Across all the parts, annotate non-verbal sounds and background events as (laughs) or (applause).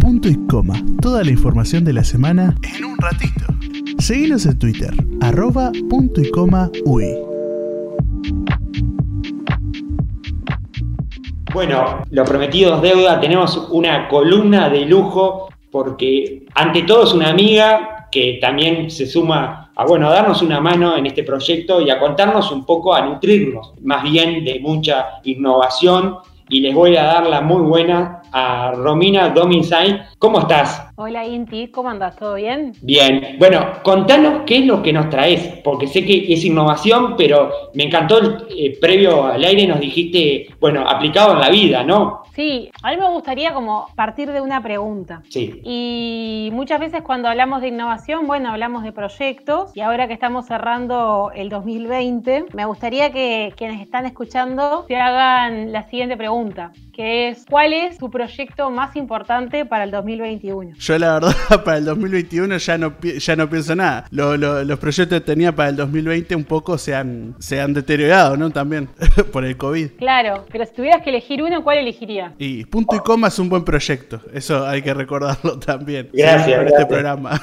punto y coma. Toda la información de la semana en un ratito. Seguinos en Twitter, arroba punto y coma uy. Bueno, lo prometido es deuda, tenemos una columna de lujo porque ante todo es una amiga que también se suma a, bueno, a darnos una mano en este proyecto y a contarnos un poco, a nutrirnos más bien de mucha innovación y les voy a dar la muy buena a Romina Dominsay. ¿Cómo estás? Hola Inti, ¿cómo andas? ¿Todo bien? Bien. Bueno, contanos qué es lo que nos traes, porque sé que es innovación, pero me encantó el eh, previo al aire, nos dijiste, bueno, aplicado en la vida, ¿no? Sí, a mí me gustaría como partir de una pregunta. Sí. Y muchas veces cuando hablamos de innovación, bueno, hablamos de proyectos y ahora que estamos cerrando el 2020, me gustaría que quienes están escuchando se hagan la siguiente pregunta, que es ¿cuál es tu proyecto más importante para el 2021? Yo la verdad (laughs) para el 2021 ya no, ya no pienso nada. los proyectos que tenía para el 2020 un poco se han, se han deteriorado, ¿no? También (laughs) por el COVID. Claro, pero si tuvieras que elegir uno, ¿cuál elegirías? Y punto y coma es un buen proyecto. Eso hay que recordarlo también. Gracias. En este programa.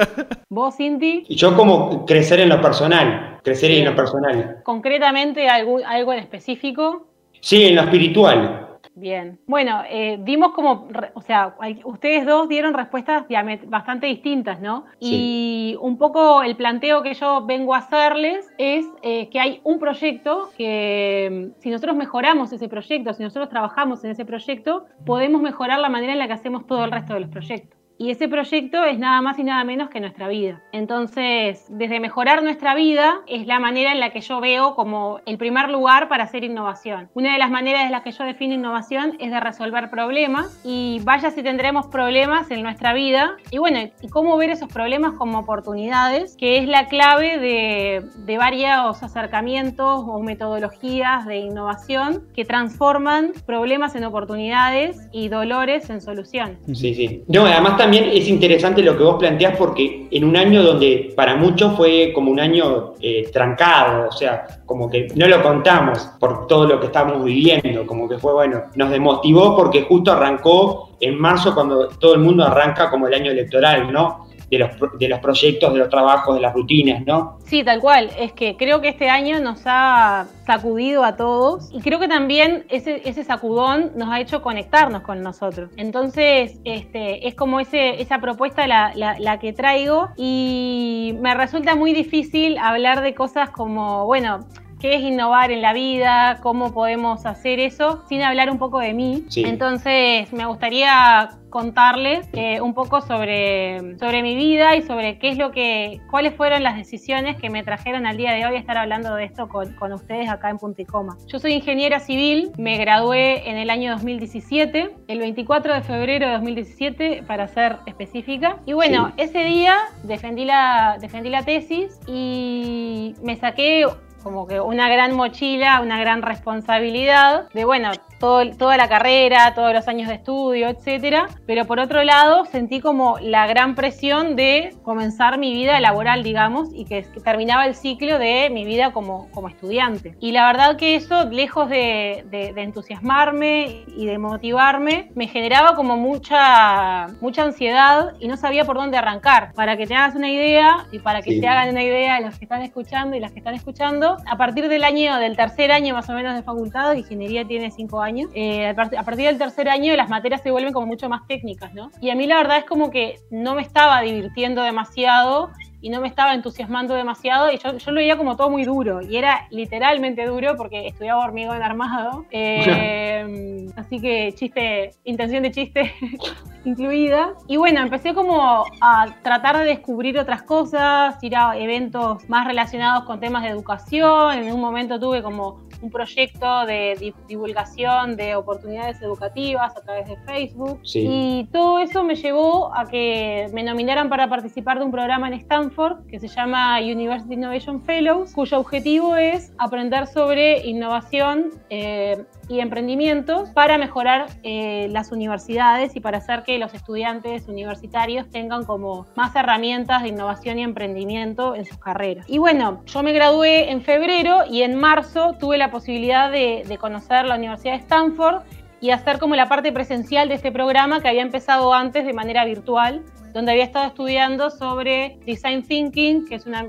(laughs) ¿Vos, Cinti? Yo como crecer en lo personal. Crecer en lo personal. ¿Concretamente algo, algo en específico? Sí, en lo espiritual. Bien. Bueno, eh, dimos como, o sea, ustedes dos dieron respuestas bastante distintas, ¿no? Y un poco el planteo que yo vengo a hacerles es eh, que hay un proyecto que mm, si nosotros mejoramos ese proyecto, si nosotros trabajamos en ese proyecto, podemos mejorar la manera en la que hacemos todo el resto de los proyectos. Y ese proyecto es nada más y nada menos que nuestra vida. Entonces, desde mejorar nuestra vida es la manera en la que yo veo como el primer lugar para hacer innovación. Una de las maneras en las que yo defino innovación es de resolver problemas y vaya si tendremos problemas en nuestra vida. Y bueno, y cómo ver esos problemas como oportunidades, que es la clave de, de varios acercamientos o metodologías de innovación que transforman problemas en oportunidades y dolores en soluciones. Sí, sí. No, además también es interesante lo que vos planteás porque en un año donde para muchos fue como un año eh, trancado, o sea, como que no lo contamos por todo lo que estamos viviendo, como que fue bueno, nos demotivó porque justo arrancó en marzo cuando todo el mundo arranca como el año electoral, ¿no? De los, de los proyectos, de los trabajos, de las rutinas, ¿no? Sí, tal cual. Es que creo que este año nos ha sacudido a todos y creo que también ese, ese sacudón nos ha hecho conectarnos con nosotros. Entonces, este, es como ese, esa propuesta la, la, la que traigo y me resulta muy difícil hablar de cosas como, bueno, qué es innovar en la vida, cómo podemos hacer eso, sin hablar un poco de mí. Entonces, me gustaría contarles eh, un poco sobre, sobre mi vida y sobre qué es lo que, cuáles fueron las decisiones que me trajeron al día de hoy a estar hablando de esto con, con ustedes acá en Punticoma. Yo soy ingeniera civil, me gradué en el año 2017, el 24 de febrero de 2017 para ser específica. Y bueno, ese día defendí la, defendí la tesis y me saqué como que una gran mochila, una gran responsabilidad de, bueno, toda la carrera, todos los años de estudio, etcétera. Pero por otro lado, sentí como la gran presión de comenzar mi vida laboral, digamos, y que, terminaba el ciclo de mi vida como, como estudiante. Y la verdad que eso, lejos de, entusiasmarme y de motivarme, me generaba como mucha, mucha ansiedad y no sabía por dónde arrancar. Para que te hagas una idea y para que te hagan una idea los que están escuchando y las que están escuchando, a partir del año, del tercer año más o menos de facultad, ingeniería tiene cinco años, eh, a partir del tercer año las materias se vuelven como mucho más técnicas, ¿no? Y a mí la verdad es como que no me estaba divirtiendo demasiado y no me estaba entusiasmando demasiado y yo, yo, lo veía como todo muy duro y era literalmente duro porque estudiaba hormigón armado. (laughs) Eh, así que chiste, intención de chiste (laughs) incluida. Y bueno, empecé como a tratar de descubrir otras cosas, ir a eventos más relacionados con temas de educación. En un momento tuve como un proyecto de divulgación de oportunidades educativas a través de Facebook. Y todo eso me llevó a que me nominaran para participar de un programa en Stanford que se llama University Innovation Fellows, cuyo objetivo es aprender sobre innovación eh, y emprendimientos para mejorar eh, las universidades y para hacer que los estudiantes universitarios tengan como más herramientas de innovación y emprendimiento en sus carreras. Y bueno, yo me gradué en febrero y en marzo tuve la posibilidad de, conocer la Universidad de Stanford y hacer como la parte presencial de este programa que había empezado antes de manera virtual donde había estado estudiando sobre design thinking, que es una,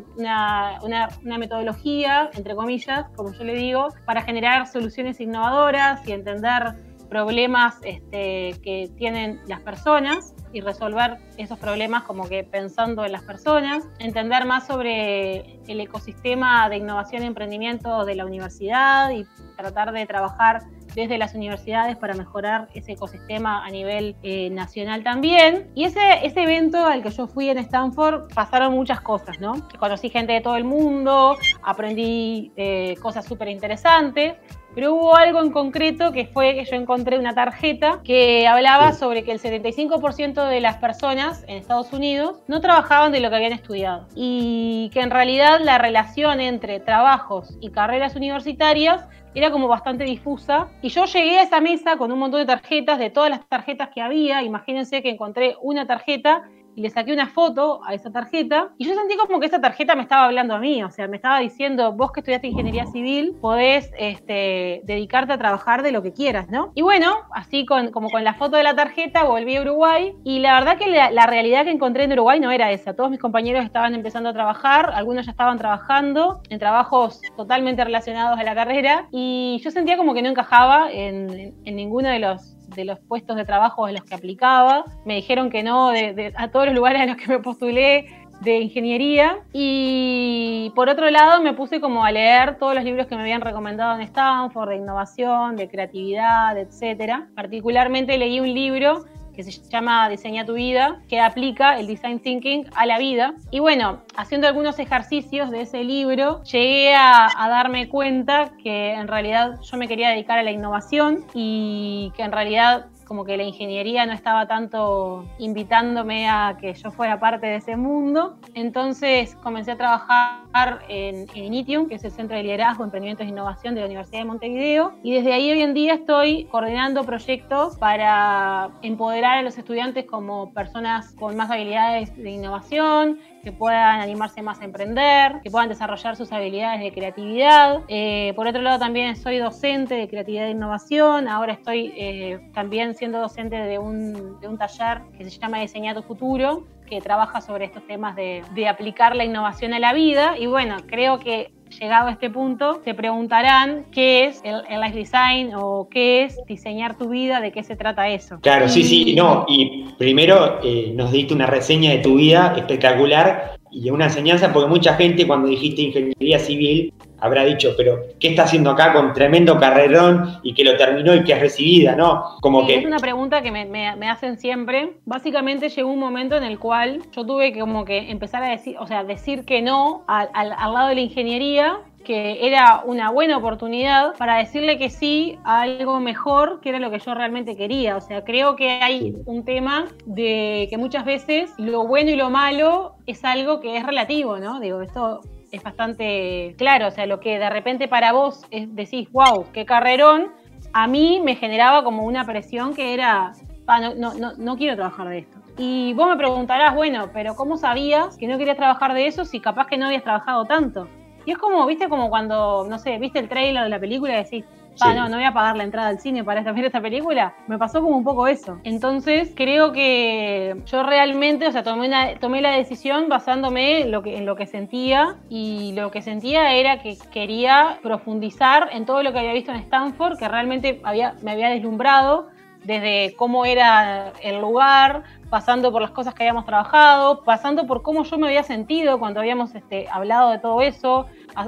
metodología, entre comillas, como yo le digo, para generar soluciones innovadoras y entender problemas este, que tienen las personas y resolver esos problemas como que pensando en las personas, entender más sobre el ecosistema de innovación y emprendimiento de la universidad y tratar de trabajar desde las universidades para mejorar ese ecosistema a nivel eh, nacional también. Y ese, ese evento al que yo fui en Stanford pasaron muchas cosas, ¿no? Conocí gente de todo el mundo, aprendí eh, cosas súper interesantes. Pero hubo algo en concreto que fue que yo encontré una tarjeta que hablaba sobre que el 75% de las personas en Estados Unidos no trabajaban de lo que habían estudiado y que en realidad la relación entre trabajos y carreras universitarias era como bastante difusa. Y yo llegué a esa mesa con un montón de tarjetas, de todas las tarjetas que había. Imagínense que encontré una tarjeta y le saqué una foto a esa tarjeta y yo sentí como que esa tarjeta me estaba hablando a mí, o sea, me estaba diciendo, vos que estudiaste ingeniería civil, podés este, dedicarte a trabajar de lo que quieras, ¿no? Y bueno, así con, como con la foto de la tarjeta volví a Uruguay y la verdad que la, realidad que encontré en Uruguay no era esa, todos mis compañeros estaban empezando a trabajar, algunos ya estaban trabajando en trabajos totalmente relacionados a la carrera y yo sentía como que no encajaba en, en ninguno de los de los puestos de trabajo en los que aplicaba. Me dijeron que no a todos los lugares en los que me postulé de ingeniería y por otro lado me puse como a leer todos los libros que me habían recomendado en Stanford de innovación, de creatividad, etcétera. Particularmente leí un libro que se llama Diseña tu vida, que aplica el design thinking a la vida. Y bueno, haciendo algunos ejercicios de ese libro, llegué a, darme cuenta que en realidad yo me quería dedicar a la innovación y que en realidad como que la ingeniería no estaba tanto invitándome a que yo fuera parte de ese mundo. Entonces comencé a trabajar en, en Initium, que es el Centro de Liderazgo, Emprendimientos e Innovación de la Universidad de Montevideo. Y desde ahí hoy en día estoy coordinando proyectos para empoderar a los estudiantes como personas con más habilidades de innovación, que puedan animarse más a emprender, que puedan desarrollar sus habilidades de creatividad. Eh, por otro lado, también soy docente de creatividad e innovación. Ahora estoy eh, también siendo docente de un, de un taller que se llama Diseñar tu futuro, que trabaja sobre estos temas de, de aplicar la innovación a la vida. Y bueno, creo que llegado a este punto, se preguntarán qué es el, life design o qué es diseñar tu vida, de qué se trata eso. Claro, sí, sí, no, y primero eh, nos diste una reseña de tu vida espectacular y una enseñanza, porque mucha gente cuando dijiste ingeniería civil habrá dicho, pero ¿qué está haciendo acá con tremendo carrerón y que lo terminó y que es recibida, no? Como que... Es una pregunta que me, hacen siempre. Básicamente llegó un momento en el cual yo tuve que como que empezar a decir, o sea, decir que no al, al lado de la ingeniería que era una buena oportunidad para decirle que sí a algo mejor que era lo que yo realmente quería. O sea, creo que hay un tema de que muchas veces lo bueno y lo malo es algo que es relativo, ¿no? Digo, esto es bastante claro, o sea, lo que de repente para vos es, decís, wow, qué carrerón, a mí me generaba como una presión que era, ah, no, no, no, quiero trabajar de esto. Y vos me preguntarás, bueno, pero ¿cómo sabías que no querías trabajar de eso si capaz que no habías trabajado tanto? Y es como, viste, como cuando, no sé, viste el trailer de la película y decís, ah, no, no voy a pagar la entrada al cine para (laughs) ver esta película. Me pasó como un poco eso. Entonces, creo que yo realmente, o sea, tomé, una, tomé la decisión basándome lo que, en lo que sentía y lo que sentía era que quería profundizar en todo lo que había visto en Stanford, que realmente había, me había deslumbrado desde cómo era el lugar, pasando por las cosas que habíamos trabajado, pasando por cómo yo me había sentido cuando habíamos este, hablado de todo eso,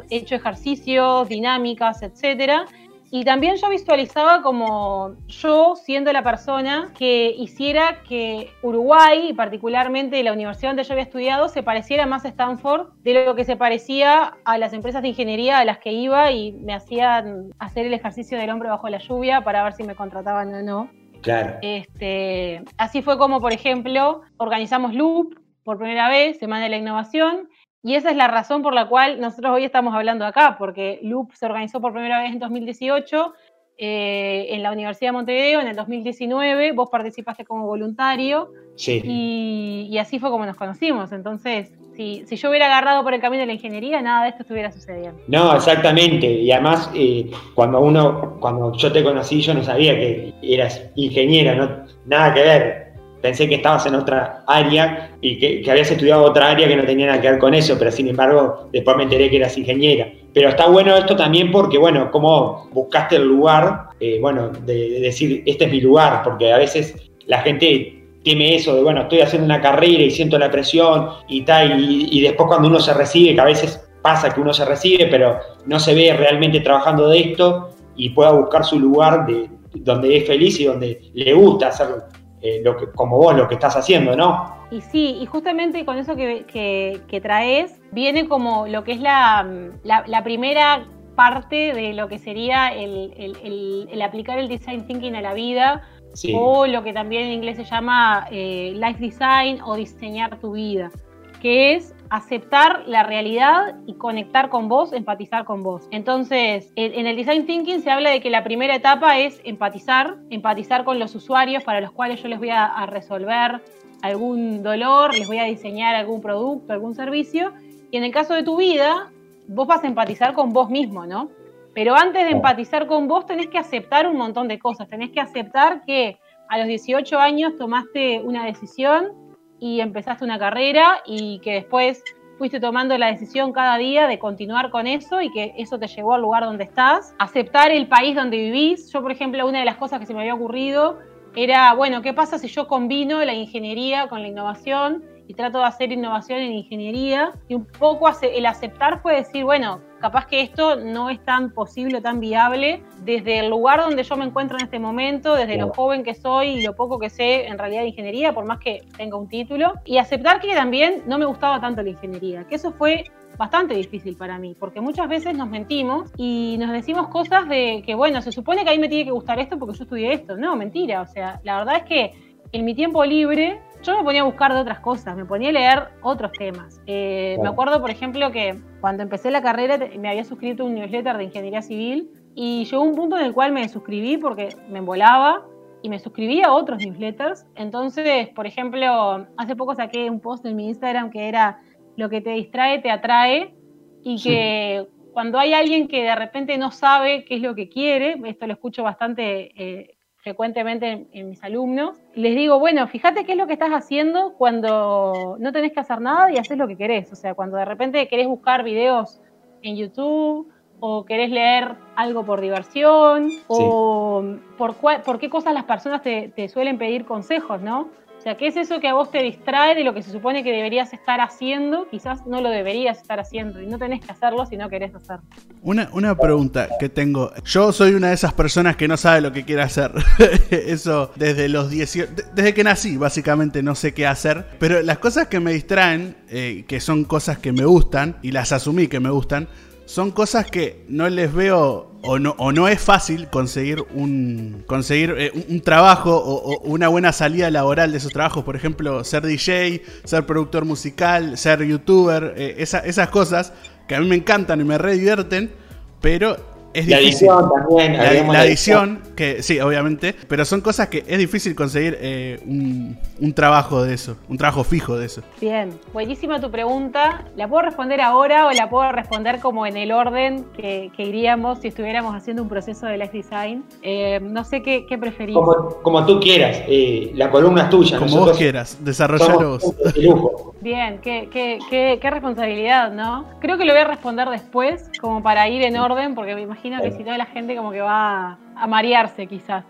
hecho ejercicios, dinámicas, etcétera y también yo visualizaba como yo siendo la persona que hiciera que Uruguay, y particularmente la universidad donde yo había estudiado, se pareciera más a Stanford de lo que se parecía a las empresas de ingeniería a las que iba y me hacían hacer el ejercicio del hombre bajo la lluvia para ver si me contrataban o no. Claro. Este, así fue como, por ejemplo, organizamos Loop por primera vez, Semana de la Innovación, y esa es la razón por la cual nosotros hoy estamos hablando acá, porque Loop se organizó por primera vez en 2018 eh, en la Universidad de Montevideo, en el 2019, vos participaste como voluntario sí. y, así fue como nos conocimos. Entonces, si, si, yo hubiera agarrado por el camino de la ingeniería, nada de esto estuviera sucediendo. No, exactamente. Y además, eh, cuando uno, cuando yo te conocí, yo no sabía que eras ingeniera, no, nada que ver. Pensé que estabas en otra área y que, habías estudiado otra área que no tenía nada que ver con eso, pero sin embargo, después me enteré que eras ingeniera. Pero está bueno esto también porque, bueno, como buscaste el lugar, eh, bueno, de decir, este es mi lugar, porque a veces la gente teme eso de, bueno, estoy haciendo una carrera y siento la presión y tal, y, después cuando uno se recibe, que a veces pasa que uno se recibe, pero no se ve realmente trabajando de esto y pueda buscar su lugar de, donde es feliz y donde le gusta hacer eh, lo que, como vos lo que estás haciendo, ¿no? Y sí, y justamente con eso que, que, traes, viene como lo que es la, la, primera parte de lo que sería el, el, el aplicar el design thinking a la vida o lo que también en inglés se llama eh, life design o diseñar tu vida, que es aceptar la realidad y conectar con vos, empatizar con vos. Entonces, en el design thinking se habla de que la primera etapa es empatizar, empatizar con los usuarios para los cuales yo les voy a resolver algún dolor, les voy a diseñar algún producto, algún servicio. Y en el caso de tu vida, vos vas a empatizar con vos mismo, ¿no? Pero antes de empatizar con vos tenés que aceptar un montón de cosas. Tenés que aceptar que a los 18 años tomaste una decisión y empezaste una carrera y que después fuiste tomando la decisión cada día de continuar con eso y que eso te llevó al lugar donde estás. Aceptar el país donde vivís. Yo, por ejemplo, una de las cosas que se me había ocurrido era, bueno, ¿qué pasa si yo combino la ingeniería con la innovación y trato de hacer innovación en ingeniería? Y un poco el aceptar fue decir, bueno, capaz que esto no es tan posible tan viable desde el lugar donde yo me encuentro en este momento, desde lo joven que soy y lo poco que sé en realidad de ingeniería, por más que tenga un título, y aceptar que también no me gustaba tanto la ingeniería, que eso fue bastante difícil para mí, porque muchas veces nos mentimos y nos decimos cosas de que, bueno, se supone que a mí me tiene que gustar esto porque yo estudié esto. No, mentira, o sea, la verdad es que en mi tiempo libre yo me ponía a buscar de otras cosas, me ponía a leer otros temas. Eh, me acuerdo, por ejemplo, que cuando empecé la carrera me había suscrito a un newsletter de ingeniería civil y llegó un punto en el cual me suscribí porque me embolaba y me suscribí a otros newsletters. Entonces, por ejemplo, hace poco saqué un post en mi Instagram que era lo que te distrae te atrae y que cuando hay alguien que de repente no sabe qué es lo que quiere, esto lo escucho bastante eh, frecuentemente en, mis alumnos, les digo, bueno, fíjate qué es lo que estás haciendo cuando no tenés que hacer nada y haces lo que querés. O sea, cuando de repente querés buscar videos en YouTube o querés leer algo por diversión o por, por qué cosas las personas te, te suelen pedir consejos, ¿no? Sea, ¿qué es eso que a vos te distrae de lo que se supone que deberías estar haciendo? Quizás no lo deberías estar haciendo y no tenés que hacerlo si no querés hacerlo. Una, una pregunta que tengo. Yo soy una de esas personas que no sabe lo que quiere hacer. (laughs) eso desde los 18... Desde que nací, básicamente, no sé qué hacer. Pero las cosas que me distraen, eh, que son cosas que me gustan, y las asumí que me gustan, son cosas que no les veo o no, o no es fácil conseguir un conseguir eh, un, trabajo o, una buena salida laboral de esos trabajos. Por ejemplo, ser DJ, ser productor musical, ser youtuber, eh, esas cosas que a mí me encantan y me re divierten, pero es la edición también. La, edición, que sí, obviamente, pero son cosas que es difícil conseguir eh, un, trabajo de eso, un trabajo fijo de eso. Bien, buenísima tu pregunta. ¿La puedo responder ahora o la puedo responder como en el orden que, iríamos si estuviéramos haciendo un proceso de life design? Eh, no sé qué, qué preferís. Como, tú quieras, eh, la columna es tuya. Como vos quieras, desarrollalo vos. Bien, qué, qué, qué, qué responsabilidad, ¿no? Creo que lo voy a responder después, como para ir en orden, porque me imagino que si no la gente como que va a marearse quizás.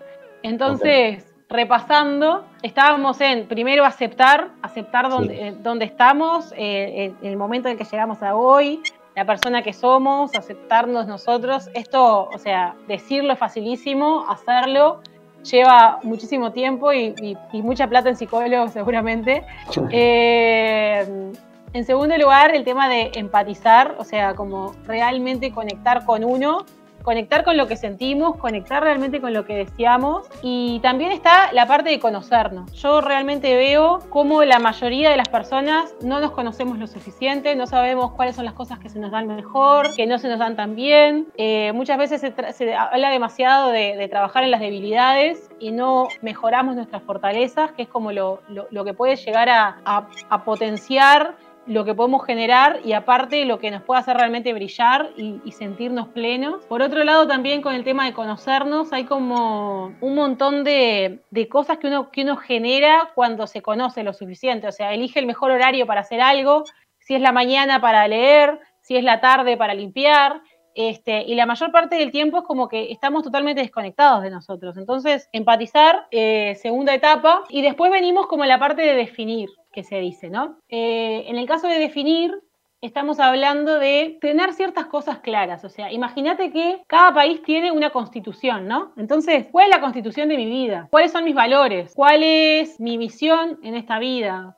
Entonces, repasando, estábamos en primero aceptar, aceptar dónde, eh, estamos, eh, el momento en que llegamos a hoy, la persona que somos, aceptarnos nosotros. Esto, o sea, decirlo es facilísimo, hacerlo lleva muchísimo tiempo y, mucha plata en psicólogos seguramente. Eh, en segundo lugar, el tema de empatizar, o sea, como realmente conectar con uno conectar con lo que sentimos, conectar realmente con lo que deseamos y también está la parte de conocernos. Yo realmente veo cómo la mayoría de las personas no nos conocemos lo suficiente, no sabemos cuáles son las cosas que se nos dan mejor, que no se nos dan tan bien. Eh, muchas veces se, habla demasiado de, trabajar en las debilidades y no mejoramos nuestras fortalezas, que es como lo, que puede llegar a potenciar lo que podemos generar y aparte lo que nos puede hacer realmente brillar y, sentirnos plenos. Por otro lado, también con el tema de conocernos, hay como un montón de, cosas que uno, que uno genera cuando se conoce lo suficiente. O sea, elige el mejor horario para hacer algo, si es la mañana para leer, si es la tarde para limpiar. Este, y la mayor parte del tiempo es como que estamos totalmente desconectados de nosotros. Entonces, empatizar, eh, segunda etapa, y después venimos como la parte de definir, que se dice, ¿no? Eh, en el caso de definir, estamos hablando de tener ciertas cosas claras. O sea, imagínate que cada país tiene una constitución, ¿no? Entonces, ¿cuál es la constitución de mi vida? ¿Cuáles son mis valores? ¿Cuál es mi misión en esta vida?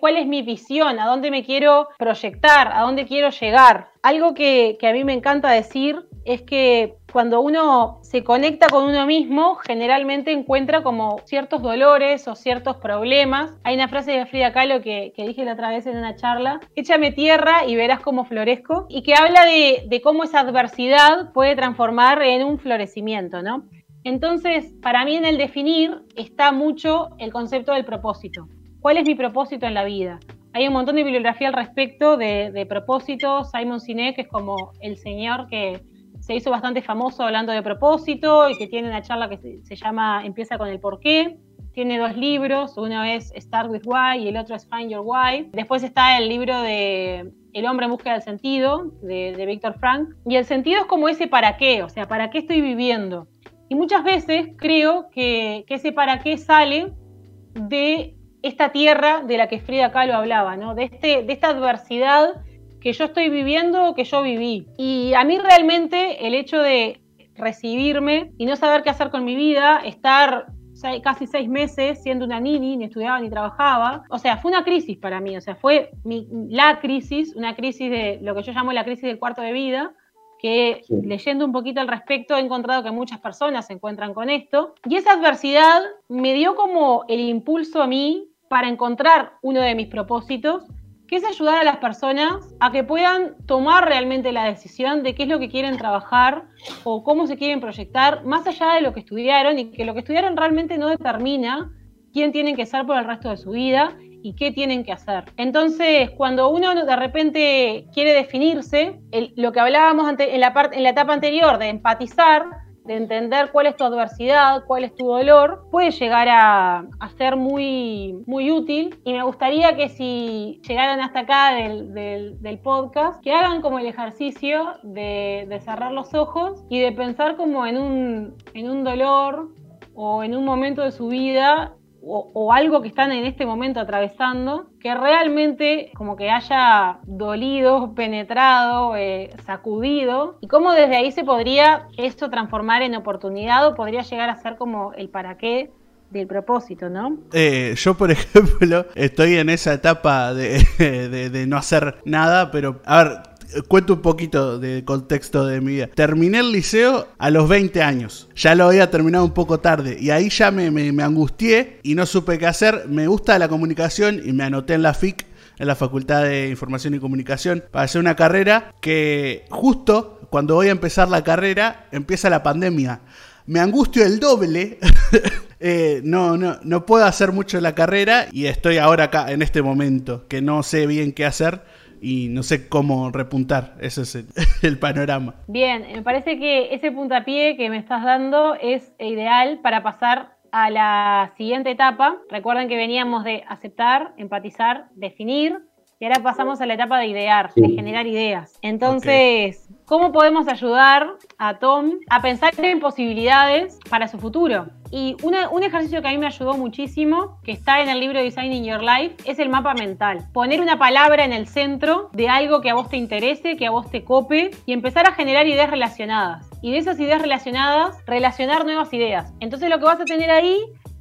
cuál, es mi visión, a dónde me quiero proyectar, a dónde quiero llegar. Algo que, a mí me encanta decir es que cuando uno se conecta con uno mismo, generalmente encuentra como ciertos dolores o ciertos problemas. Hay una frase de Frida Kahlo que, dije la otra vez en una charla, échame tierra y verás cómo florezco, y que habla de, de cómo esa adversidad puede transformar en un florecimiento, ¿no? Entonces, para mí en el definir está mucho el concepto del propósito cuál es mi propósito en la vida. Hay un montón de bibliografía al respecto de, propósitos. Simon Sinek es como el señor que se hizo bastante famoso hablando de propósito y que tiene una charla que se, llama Empieza con el porqué. Tiene dos libros, uno es Start with Why y el otro es Find Your Why. Después está el libro de El hombre en búsqueda del sentido de, de Víctor Frank. Y el sentido es como ese para qué, o sea, para qué estoy viviendo. Y muchas veces creo que, que ese para qué sale de esta tierra de la que Frida Kahlo hablaba, ¿no? De, este, de esta adversidad que yo estoy viviendo o que yo viví. Y a mí realmente el hecho de recibirme y no saber qué hacer con mi vida, estar casi seis meses siendo una nini, ni estudiaba ni trabajaba. O sea, fue una crisis para mí, o sea, fue la crisis, una crisis de lo que yo llamo la crisis del cuarto de vida, que leyendo un poquito al respecto he encontrado que muchas personas se encuentran con esto. Y esa adversidad me dio como el impulso a mí para encontrar uno de mis propósitos, que es ayudar a las personas a que puedan tomar realmente la decisión de qué es lo que quieren trabajar o cómo se quieren proyectar, más allá de lo que estudiaron y que lo que estudiaron realmente no determina quién tienen que ser por el resto de su vida y qué tienen que hacer. Entonces, cuando uno de repente quiere definirse, lo que hablábamos en, la en la etapa anterior de empatizar, de entender cuál es tu adversidad, cuál es tu dolor, puede llegar a, ser muy, muy útil. Y me gustaría que si llegaran hasta acá del, podcast, que hagan como el ejercicio de, de, cerrar los ojos y de pensar como en un, en un dolor o en un momento de su vida o, algo que están en este momento atravesando, que realmente como que haya dolido, penetrado, eh, sacudido, y cómo desde ahí se podría esto transformar en oportunidad o podría llegar a ser como el para qué del propósito, ¿no? Eh, yo, por (laughs) ejemplo, estoy en esa etapa (laughs) de, de, no hacer nada, pero, a ver, cuento un poquito de contexto de mi vida. Terminé el liceo a los 20 años. Ya lo había terminado un poco tarde. Y ahí ya me, me, angustié y no supe qué hacer. Me gusta la comunicación y me anoté en la FIC en la Facultad de Información y Comunicación para hacer una carrera que justo cuando voy a empezar la carrera empieza la pandemia. Me angustio el doble. (laughs) Eh, no, no, no puedo hacer mucho la carrera y estoy ahora acá en este momento que no sé bien qué hacer y no sé cómo repuntar. Ese es (laughs) el, panorama. Bien, me parece que ese puntapié que me estás dando es ideal para pasar a la siguiente etapa. Recuerden que veníamos de aceptar, empatizar, definir. Y ahora pasamos a la etapa de idear, de generar ideas. Entonces, ¿cómo podemos ayudar a Tom a pensar en posibilidades para su futuro? Y un ejercicio que a mí me ayudó muchísimo, que está en el libro Designing Your Life, es el mapa mental. Poner una palabra en el centro de algo que a vos te interese, que a vos te cope, y empezar a generar ideas relacionadas. Y de esas ideas relacionadas, relacionar nuevas ideas. Entonces lo que vas a tener ahí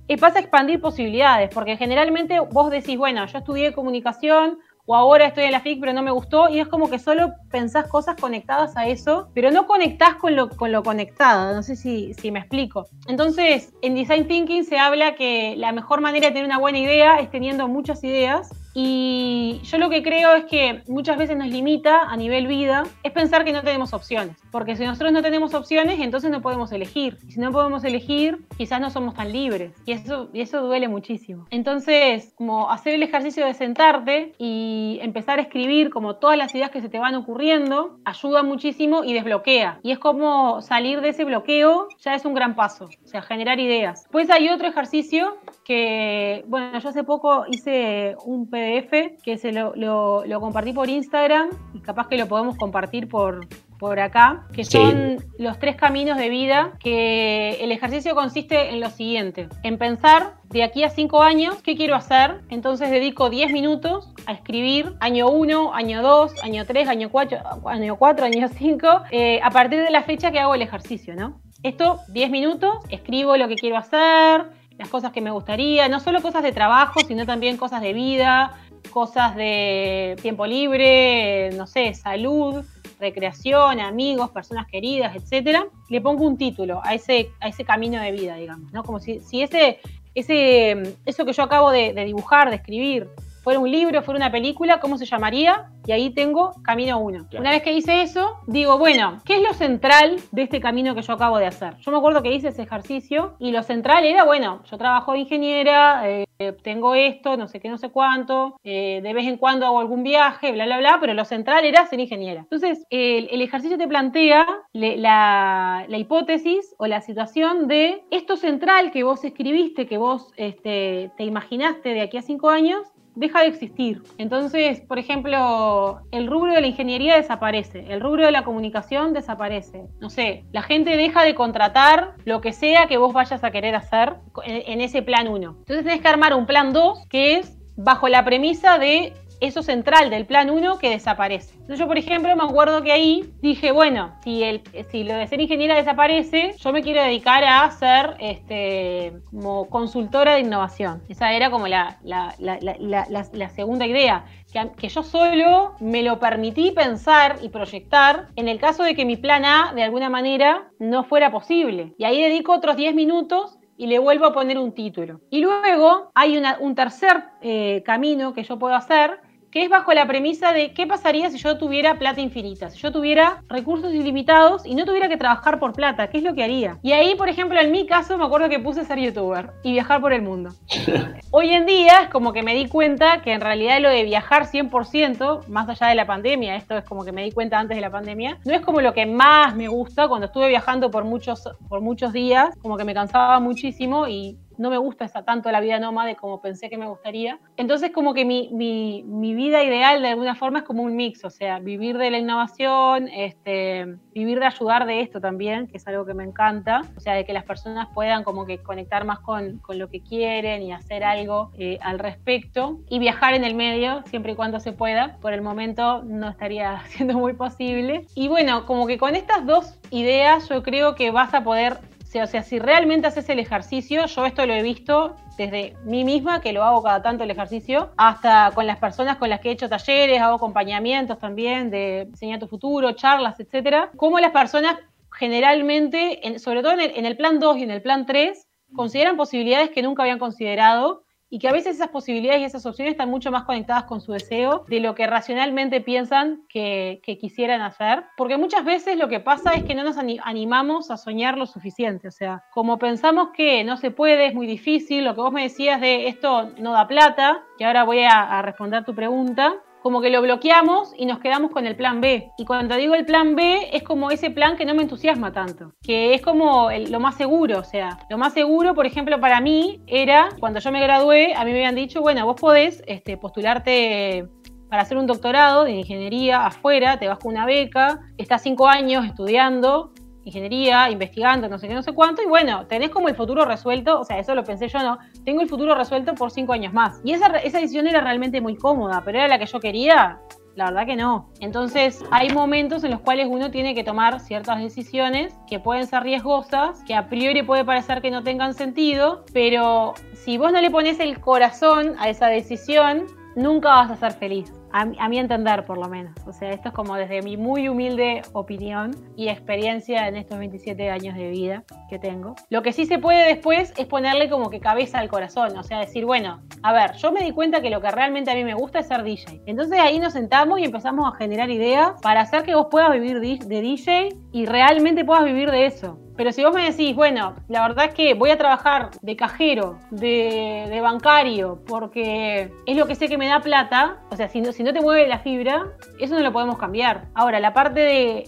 es vas a expandir posibilidades, porque generalmente vos decís, bueno, yo estudié comunicación o ahora estoy en la FIC pero no me gustó y es como que solo pensás cosas conectadas a eso, pero no conectás con lo, con lo conectado, no sé si, si me explico. Entonces, en Design Thinking se habla que la mejor manera de tener una buena idea es teniendo muchas ideas y yo lo que creo es que muchas veces nos limita a nivel vida es pensar que no tenemos opciones. Porque si nosotros no tenemos opciones, entonces no podemos elegir. Y si no podemos elegir, quizás no somos tan libres. Y eso, y eso duele muchísimo. Entonces, como hacer el ejercicio de sentarte y empezar a escribir como todas las ideas que se te van ocurriendo, ayuda muchísimo y desbloquea. Y es como salir de ese bloqueo, ya es un gran paso. O sea, generar ideas. Pues hay otro ejercicio que, bueno, yo hace poco hice un PDF que se lo, lo compartí por Instagram y capaz que lo podemos compartir por, por acá, que son los tres caminos de vida, que el ejercicio consiste en lo siguiente, en pensar de aquí a cinco años qué quiero hacer, entonces dedico 10 minutos a escribir año 1, año 2, año 3, año 4, año 4, año 5, eh, a partir de la fecha que hago el ejercicio, ¿no? Esto, 10 minutos, escribo lo que quiero hacer, las cosas que me gustaría, no solo cosas de trabajo, sino también cosas de vida, cosas de tiempo libre, no sé, salud, recreación, amigos, personas queridas, etcétera, le pongo un título a ese, a ese camino de vida, digamos, ¿no? Como si, si ese, ese, eso que yo acabo de, de dibujar, de escribir, fuera un libro, fuera una película, ¿cómo se llamaría? Y ahí tengo camino uno. Una vez que hice eso, digo, bueno, ¿qué es lo central de este camino que yo acabo de hacer? Yo me acuerdo que hice ese ejercicio y lo central era, bueno, yo trabajo de ingeniera, eh, tengo esto, no sé qué, no sé cuánto, eh, de vez en cuando hago algún viaje, bla, bla, bla, pero lo central era ser ingeniera. Entonces, el, ejercicio te plantea la, hipótesis o la situación de esto central que vos escribiste, que vos este, te imaginaste de aquí a cinco años, deja de existir. Entonces, por ejemplo, el rubro de la ingeniería desaparece, el rubro de la comunicación desaparece. No sé, la gente deja de contratar lo que sea que vos vayas a querer hacer en, ese plan 1. Entonces tenés que armar un plan 2 que es bajo la premisa de eso central del plan 1 que desaparece. Yo, por ejemplo, me acuerdo que ahí dije, bueno, si, el, si lo de ser ingeniera desaparece, yo me quiero dedicar a ser este, como consultora de innovación. Esa era como la, la, la, segunda idea, que, que, yo solo me lo permití pensar y proyectar en el caso de que mi plan A, de alguna manera, no fuera posible. Y ahí dedico otros 10 minutos y le vuelvo a poner un título. Y luego hay un tercer eh, camino que yo puedo hacer, que es bajo la premisa de qué pasaría si yo tuviera plata infinita, si yo tuviera recursos ilimitados y no tuviera que trabajar por plata, ¿qué es lo que haría? Y ahí, por ejemplo, en mi caso me acuerdo que puse ser youtuber y viajar por el mundo. (laughs) Hoy en día es como que me di cuenta que en realidad lo de viajar 100%, más allá de la pandemia, esto es como que me di cuenta antes de la pandemia, no es como lo que más me gusta cuando estuve viajando por muchos, por muchos días, como que me cansaba muchísimo y no me gusta esa, tanto la vida nómade como pensé que me gustaría. Entonces como que mi, mi, vida ideal de alguna forma es como un mix, o sea, vivir de la innovación, este, vivir de ayudar de esto también, que es algo que me encanta, o sea, de que las personas puedan como que conectar más con, con lo que quieren y hacer algo eh, al respecto y viajar en el medio siempre y cuando se pueda. Por el momento no estaría (laughs) siendo muy posible. Y bueno, como que con estas dos ideas yo creo que vas a poder o sea, si realmente haces el ejercicio, yo esto lo he visto desde mí misma, que lo hago cada tanto el ejercicio, hasta con las personas con las que he hecho talleres, hago acompañamientos también de enseñar tu futuro, charlas, etcétera, cómo las personas generalmente, sobre todo en el, en el plan 2 y en el plan 3, consideran posibilidades que nunca habían considerado y que a veces esas posibilidades y esas opciones están mucho más conectadas con su deseo de lo que racionalmente piensan que, quisieran hacer, porque muchas veces lo que pasa es que no nos animamos a soñar lo suficiente, o sea, como pensamos que no se puede, es muy difícil, lo que vos me decías de esto no da plata, que ahora voy a, a responder tu pregunta, como que lo bloqueamos y nos quedamos con el plan B. Y cuando digo el plan B, es como ese plan que no me entusiasma tanto, que es como lo más seguro, o sea, lo más seguro, por ejemplo, para mí era, cuando yo me gradué, a mí me habían dicho, bueno, vos podés este, postularte para hacer un doctorado de ingeniería afuera, te vas con una beca, estás cinco años estudiando ingeniería, investigando, no sé qué, no sé cuánto, y bueno, tenés como el futuro resuelto, o sea, eso lo pensé yo, no, tengo el futuro resuelto por cinco años más. Y esa, esa decisión era realmente muy cómoda, pero era la que yo quería, la verdad que no. Entonces hay momentos en los cuales uno tiene que tomar ciertas decisiones que pueden ser riesgosas, que a priori puede parecer que no tengan sentido, pero si vos no le pones el corazón a esa decisión, nunca vas a ser feliz. A, mi entender, por lo menos. O sea, esto es como desde mi muy humilde opinión y experiencia en estos 27 años de vida que tengo. Lo que sí se puede después es ponerle como que cabeza al corazón. O sea, decir, bueno, a ver, yo me di cuenta que lo que realmente a mí me gusta es ser DJ. Entonces ahí nos sentamos y empezamos a generar ideas para hacer que vos puedas vivir de DJ y realmente puedas vivir de eso. Pero si vos me decís, bueno, la verdad es que voy a trabajar de cajero, de, bancario, porque es lo que sé que me da plata, o sea, si no, te mueve la fibra, eso no lo podemos cambiar. Ahora, la parte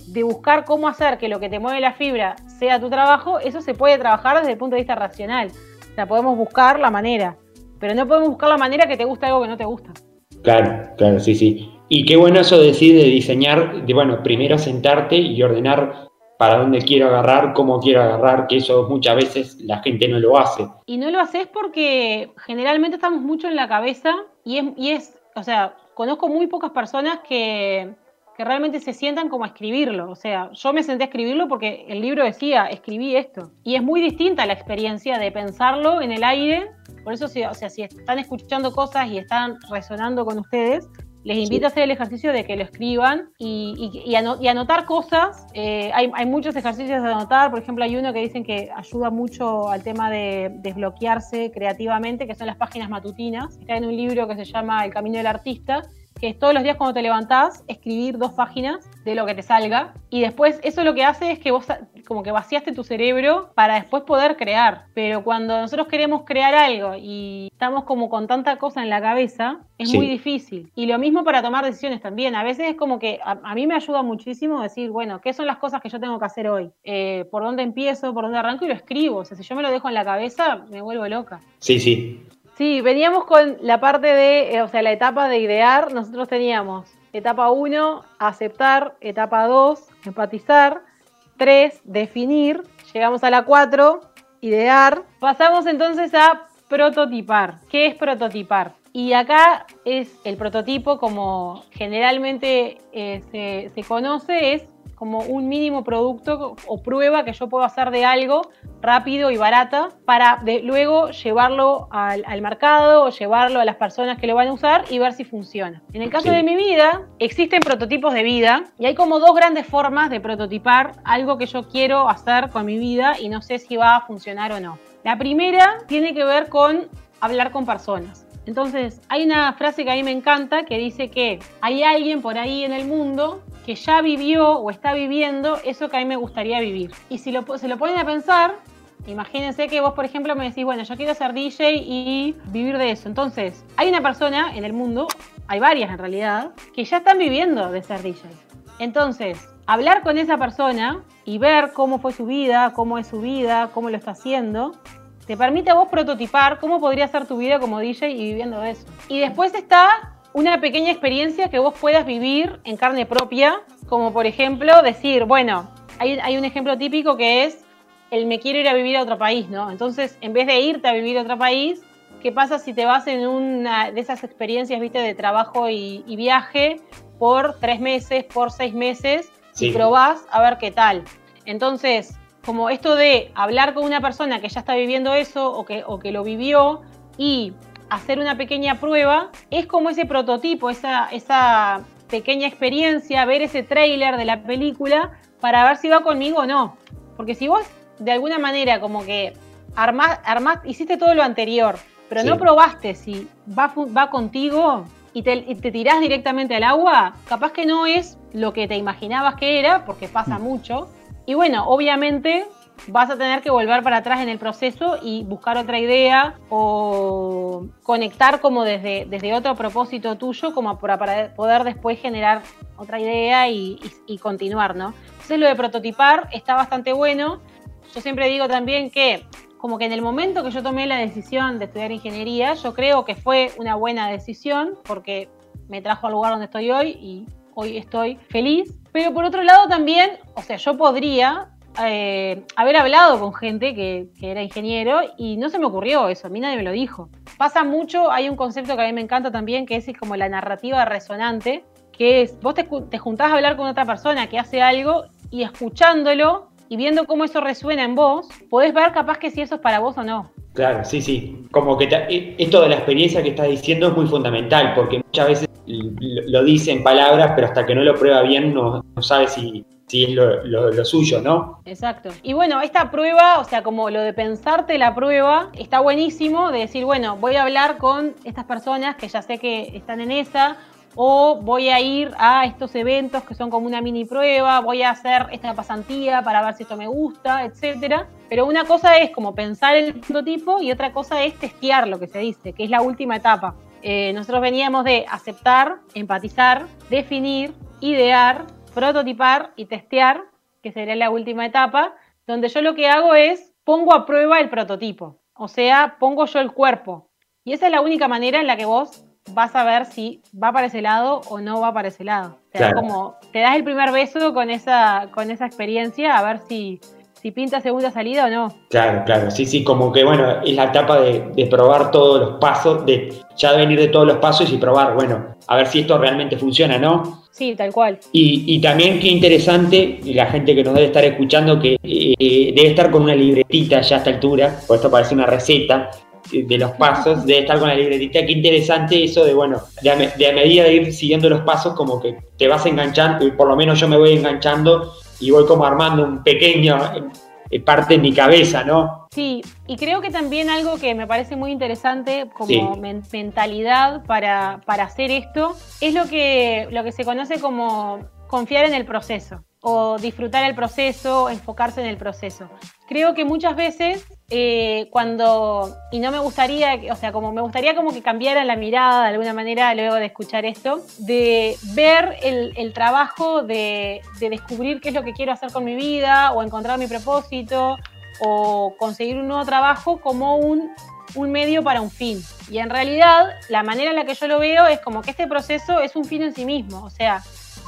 de, buscar cómo hacer que lo que te mueve la fibra sea tu trabajo, eso se puede trabajar desde el punto de vista racional. O sea, podemos buscar la manera, pero no podemos buscar la manera que te gusta algo que no te gusta. Claro, claro, sí, sí. Y qué bueno eso de decir de diseñar, de bueno, primero sentarte y ordenar para dónde quiero agarrar, cómo quiero agarrar, que eso muchas veces la gente no lo hace. Y no lo haces porque generalmente estamos mucho en la cabeza y es, y es o sea, conozco muy pocas personas que, que realmente se sientan como a escribirlo. O sea, yo me senté a escribirlo porque el libro decía, escribí esto. Y es muy distinta la experiencia de pensarlo en el aire. Por eso, o sea, si están escuchando cosas y están resonando con ustedes, les invito a hacer el ejercicio de que lo escriban y, anotar cosas. Eh, hay, muchos ejercicios de anotar, por ejemplo, hay uno que dicen que ayuda mucho al tema de desbloquearse creativamente, que son las páginas matutinas. Está en un libro que se llama El Camino del Artista que es todos los días cuando te levantás, escribir dos páginas de lo que te salga. Y después eso lo que hace es que vos como que vaciaste tu cerebro para después poder crear. Pero cuando nosotros queremos crear algo y estamos como con tanta cosa en la cabeza, es muy difícil. Y lo mismo para tomar decisiones también. A veces es como que a, mí me ayuda muchísimo decir, bueno, ¿qué son las cosas que yo tengo que hacer hoy? Eh, ¿Por dónde empiezo? ¿Por dónde arranco? Y lo escribo. O sea, si yo me lo dejo en la cabeza, me vuelvo loca. Sí, sí. Sí, veníamos con la parte de, eh, o sea, la etapa de idear. Nosotros teníamos etapa 1, aceptar, etapa 2, empatizar, 3, definir, llegamos a la 4, idear. Pasamos entonces a prototipar. ¿Qué es prototipar? Y acá es el prototipo, como generalmente eh, se, se conoce, es como un mínimo producto o prueba que yo puedo hacer de algo rápido y barata para luego llevarlo al, mercado o llevarlo a las personas que lo van a usar y ver si funciona. En el caso de mi vida, existen prototipos de vida y hay como dos grandes formas de prototipar algo que yo quiero hacer con mi vida y no sé si va a funcionar o no. La primera tiene que ver con hablar con personas. Entonces, hay una frase que a mí me encanta que dice que hay alguien por ahí en el mundo que ya vivió o está viviendo eso que a mí me gustaría vivir. Y si lo, se lo ponen a pensar, imagínense que vos, por ejemplo, me decís, bueno, yo quiero ser DJ y vivir de eso. Entonces, hay una persona en el mundo, hay varias en realidad, que ya están viviendo de ser DJ. Entonces, hablar con esa persona y ver cómo fue su vida, cómo es su vida, cómo lo está haciendo, te permite a vos prototipar cómo podría ser tu vida como DJ y viviendo de eso. Y después está una pequeña experiencia que vos puedas vivir en carne propia, como por ejemplo decir, bueno, hay, un ejemplo típico que es el me quiero ir a vivir a otro país, ¿no? Entonces, en vez de irte a vivir a otro país, ¿qué pasa si te vas en una de esas experiencias, viste, de trabajo y, viaje por tres meses, por seis meses, y probás a ver qué tal? Entonces, como esto de hablar con una persona que ya está viviendo eso o que, o que lo vivió y hacer una pequeña prueba, es como ese prototipo, esa, esa pequeña experiencia, ver ese trailer de la película para ver si va conmigo o no. Porque si vos de alguna manera como que armás, hiciste todo lo anterior, pero no probaste si va, va contigo y te, te, tirás directamente al agua, capaz que no es lo que te imaginabas que era, porque pasa mm. mucho. Y bueno, obviamente vas a tener que volver para atrás en el proceso y buscar otra idea o conectar como desde, desde otro propósito tuyo como para, poder después generar otra idea y, continuar, ¿no? Entonces lo de prototipar está bastante bueno. Yo siempre digo también que como que en el momento que yo tomé la decisión de estudiar ingeniería, yo creo que fue una buena decisión porque me trajo al lugar donde estoy hoy y hoy estoy feliz. Pero por otro lado también, o sea, yo podría eh, haber hablado con gente que, era ingeniero y no se me ocurrió eso, a mí nadie me lo dijo. Pasa mucho, hay un concepto que a mí me encanta también, que es como la narrativa resonante, que es, vos te, te juntás a hablar con otra persona que hace algo y escuchándolo y viendo cómo eso resuena en vos, podés ver capaz que si eso es para vos o no. Claro, sí, sí. Como que eh, esto de la experiencia que estás diciendo es muy fundamental, porque muchas veces lo dice en palabras, pero hasta que no lo prueba bien no, no sabe si, si es lo, suyo, ¿no? Exacto. Y bueno, esta prueba, o sea, como lo de pensarte la prueba, está buenísimo de decir, bueno, voy a hablar con estas personas que ya sé que están en esa, o voy a ir a estos eventos que son como una mini prueba, voy a hacer esta pasantía para ver si esto me gusta, etcétera. Pero una cosa es como pensar el prototipo y otra cosa es testear lo que se dice, que es la última etapa. Eh, nosotros veníamos de aceptar, empatizar, definir, idear, prototipar y testear, que sería la última etapa, donde yo lo que hago es pongo a prueba el prototipo, o sea, pongo yo el cuerpo. Y esa es la única manera en la que vos vas a ver si va para ese lado o no va para ese lado. Te, como, te das el primer beso con esa, con esa experiencia a ver si, si pinta segunda salida o no. Claro, claro, sí, sí, como que bueno, es la etapa de, probar todos los pasos, de ya venir de todos los pasos y probar, bueno, a ver si esto realmente funciona, ¿no? Sí, tal cual. Y, y también qué interesante, la gente que nos debe estar escuchando, que eh, debe estar con una libretita ya a esta altura, por esto parece una receta, de los pasos, de estar con la libretita. Qué interesante eso de, bueno, de a, medida de ir siguiendo los pasos, como que te vas enganchando, y por lo menos yo me voy enganchando y voy como armando un pequeño eh, parte en mi cabeza, ¿no? Sí, y creo que también algo que me parece muy interesante como mentalidad para, para hacer esto es lo que, lo que se conoce como confiar en el proceso o disfrutar el proceso, enfocarse en el proceso. Creo que muchas veces eh, cuando, y no me gustaría, o sea, como me gustaría como que cambiara la mirada de alguna manera luego de escuchar esto, de ver el, trabajo de, de, descubrir qué es lo que quiero hacer con mi vida o encontrar mi propósito o conseguir un nuevo trabajo como un, un medio para un fin. Y en realidad la manera en la que yo lo veo es como que este proceso es un fin en sí mismo, o sea,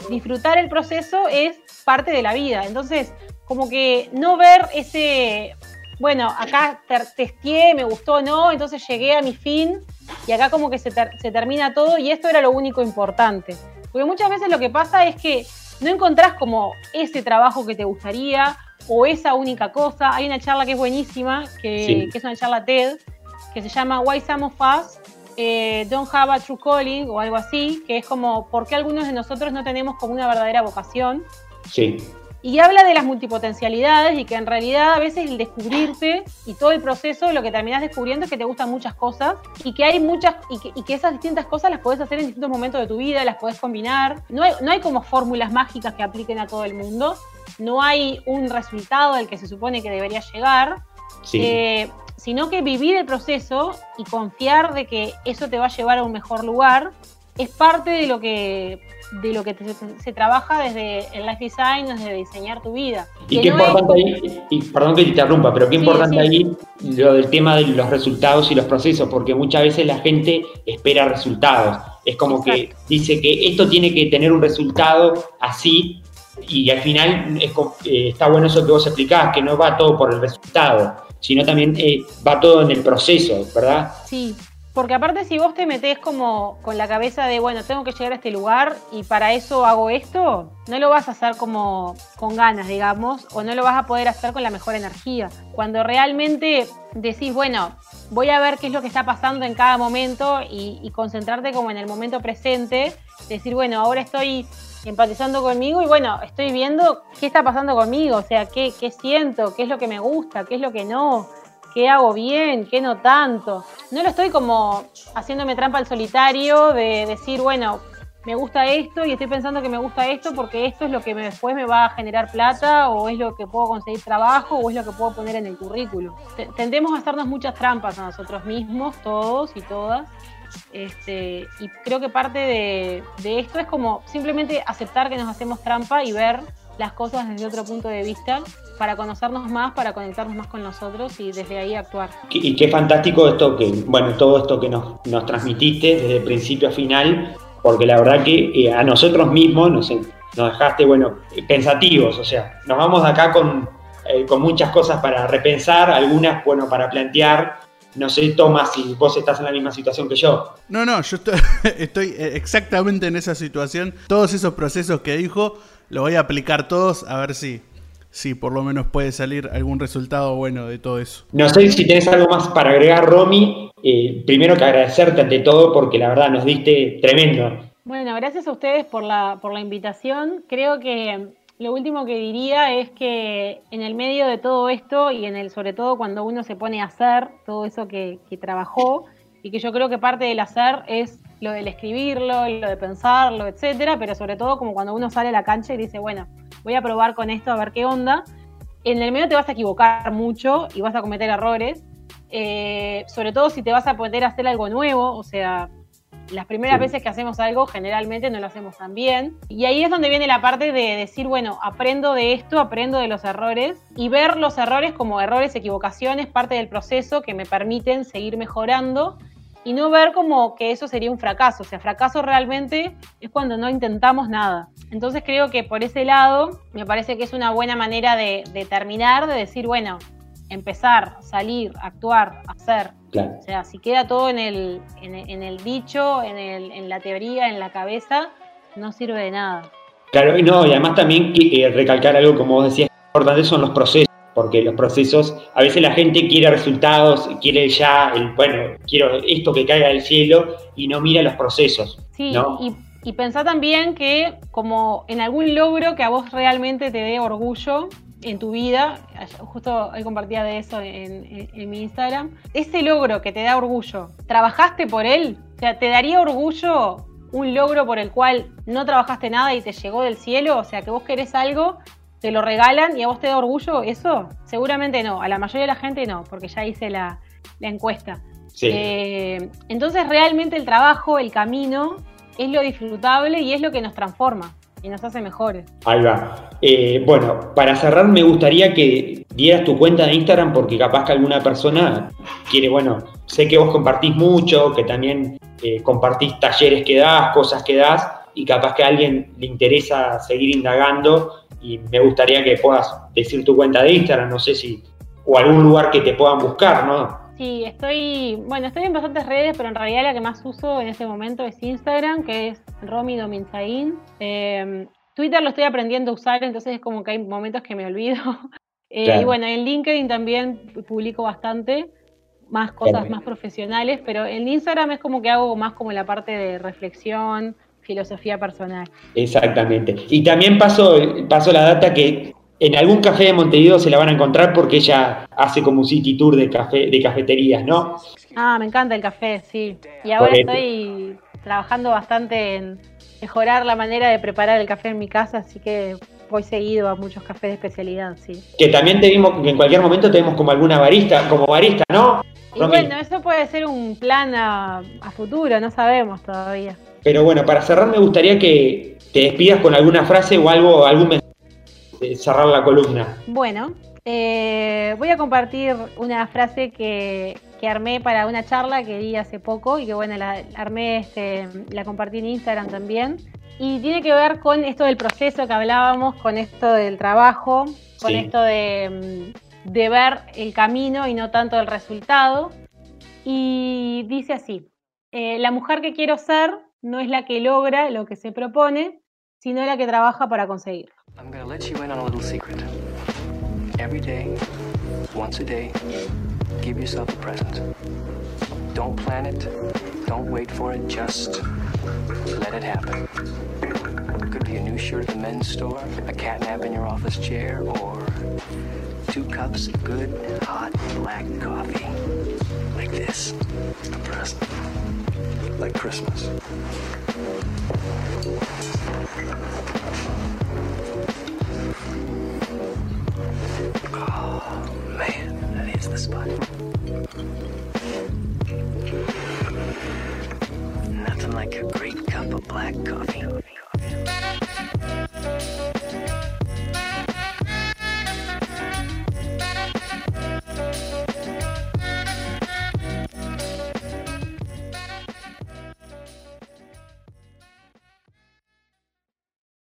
disfrutar el proceso es parte de la vida. Entonces, como que no ver ese, bueno, acá testé, me gustó o no, entonces llegué a mi fin y acá como que se, se, termina todo y esto era lo único importante. Porque muchas veces lo que pasa es que no encontrás como ese trabajo que te gustaría o esa única cosa. Hay una charla que es buenísima, que, que es una charla TED, que se llama Why Some of Us eh, Don't Have a True Calling o algo así, que es como por qué algunos de nosotros no tenemos como una verdadera vocación. Sí. Y habla de las multipotencialidades y que en realidad a veces el descubrirte y todo el proceso lo que terminas descubriendo es que te gustan muchas cosas y que hay muchas y que, y que esas distintas cosas las puedes hacer en distintos momentos de tu vida, las puedes combinar. No hay, no hay como fórmulas mágicas que apliquen a todo el mundo, no hay un resultado al que se supone que debería llegar. Sí. Eh, sino que vivir el proceso y confiar de que eso te va a llevar a un mejor lugar es parte de lo que de lo que se trabaja desde el life design, desde diseñar tu vida. Y qué importante ahí, y perdón que te interrumpa, pero qué importante ahí lo del tema de los resultados y los procesos, porque muchas veces la gente espera resultados. Es como que dice que esto tiene que tener un resultado así, y al final eh, está bueno eso que vos explicás, que no va todo por el resultado sino también eh, va todo en el proceso, ¿verdad? Sí, porque aparte si vos te metés como con la cabeza de, bueno, tengo que llegar a este lugar y para eso hago esto, no lo vas a hacer como con ganas, digamos, o no lo vas a poder hacer con la mejor energía. Cuando realmente decís, bueno, voy a ver qué es lo que está pasando en cada momento y, y concentrarte como en el momento presente, decir, bueno, ahora estoy empatizando conmigo y bueno, estoy viendo qué está pasando conmigo, o sea, qué, qué siento, qué es lo que me gusta, qué es lo que no, qué hago bien, qué no tanto. No lo estoy como haciéndome trampa al solitario de decir, bueno, me gusta esto y estoy pensando que me gusta esto porque esto es lo que después me va a generar plata o es lo que puedo conseguir trabajo o es lo que puedo poner en el currículum. Tendemos a hacernos muchas trampas a nosotros mismos, todos y todas, este, y creo que parte de, esto es como simplemente aceptar que nos hacemos trampa y ver las cosas desde otro punto de vista para conocernos más, para conectarnos más con nosotros y desde ahí actuar. Y qué fantástico esto que, bueno, todo esto que nos, transmitiste desde principio a final, porque la verdad que eh, a nosotros mismos nos, nos dejaste, bueno, pensativos, o sea, nos vamos de acá con, eh, con muchas cosas para repensar, algunas, bueno, para plantear no sé, Tomás, si vos estás en la misma situación que yo. No, no, yo estoy, (laughs) exactamente en esa situación. Todos esos procesos que dijo, los voy a aplicar todos a ver si, si por lo menos puede salir algún resultado bueno de todo eso. No sé si tenés algo más para agregar, Romy. Eh, primero que agradecerte ante todo porque la verdad nos diste tremendo. Bueno, gracias a ustedes por la, por la invitación. Creo que lo último que diría es que en el medio de todo esto y en el, sobre todo cuando uno se pone a hacer todo eso que, que trabajó, y que yo creo que parte del hacer es lo del escribirlo, lo de pensarlo, etcétera, pero sobre todo como cuando uno sale a la cancha y dice, bueno, voy a probar con esto a ver qué onda. En el medio te vas a equivocar mucho y vas a cometer errores, eh, sobre todo si te vas a poder hacer algo nuevo, o sea, las primeras veces que hacemos algo generalmente no lo hacemos tan bien. Y ahí es donde viene la parte de decir, bueno, aprendo de esto, aprendo de los errores y ver los errores como errores, equivocaciones, parte del proceso que me permiten seguir mejorando y no ver como que eso sería un fracaso. O sea, fracaso realmente es cuando no intentamos nada. Entonces creo que por ese lado me parece que es una buena manera de, terminar, de decir, bueno, empezar, salir, actuar, hacer. O sea, si queda todo en el, en, el dicho, en, el, en la teoría, en la cabeza, no sirve de nada. Claro, y no, y además también eh, recalcar algo, como vos decías, importante son los procesos porque los procesos, a veces la gente quiere resultados, quiere ya, el, bueno, quiero esto que caiga del cielo y no mira los procesos. Sí, y, y pensá también que como en algún logro que a vos realmente te dé orgullo en tu vida, justo hoy compartía de eso en, en mi Instagram, ese logro que te da orgullo, ¿trabajaste por él? O sea, ¿te daría orgullo un logro por el cual no trabajaste nada y te llegó del cielo? O sea, que vos querés algo te lo regalan y a vos te da orgullo eso? Seguramente no, a la mayoría de la gente no, porque ya hice la, encuesta. Eh, entonces realmente el trabajo, el camino, es lo disfrutable y es lo que nos transforma y nos hace mejores. Ahí va. Eh, bueno, para cerrar me gustaría que dieras tu cuenta de Instagram porque capaz que alguna persona quiere, bueno, sé que vos compartís mucho, que también eh, compartís talleres que das, cosas que das y capaz que a alguien le interesa seguir indagando y me gustaría que puedas decir tu cuenta de Instagram, no sé si, o algún lugar que te puedan buscar, ¿no? Sí, estoy, bueno, estoy en bastantes redes, pero en realidad la que más uso en este momento es Instagram, que es Romy Dominzaín. Em, Twitter lo estoy aprendiendo a usar, entonces es como que hay momentos que me olvido. (laughs) Eh, y bueno, en LinkedIn también publico bastante, más cosas más profesionales, pero en Instagram es como que hago más como la parte de reflexión, filosofía personal. Exactamente. Y también paso, paso la data que en algún café de Montevideo se la van a encontrar porque ella hace como un city tour de café, de cafeterías, ¿no? Ah, me encanta el café, sí. Y ahora estoy trabajando bastante en mejorar la manera de preparar el café en mi casa, así que voy seguido a muchos cafés de especialidad, sí. Que también tenemos, que en cualquier momento tenemos como alguna barista, como barista, ¿no? Y bueno, eso puede ser un plan a futuro, no sabemos todavía. Pero bueno, para cerrar me gustaría que te despidas con alguna frase o algo, algún mensaje cerrar la columna. Bueno, eh, voy a compartir una frase que, armé para una charla que di hace poco y que bueno, la armé, este, la compartí en Instagram también. Y tiene que ver con esto del proceso que hablábamos, con esto del trabajo, con esto de, de ver el camino y no tanto el resultado. Y dice así, eh, la mujer que quiero ser no es la que logra lo que se propone, sino la que trabaja para conseguirlo. I'm to let you in on a little secret. Every day, once a day, give yourself a present. Don't plan it, don't wait for it, just let it happen. It could be a new shirt at the men's store, a cat nap in your office chair, or two cups of good, hot, black coffee. Like this. A present. like Christmas. Oh man, that is the spot. Nothing like a great cup of black coffee.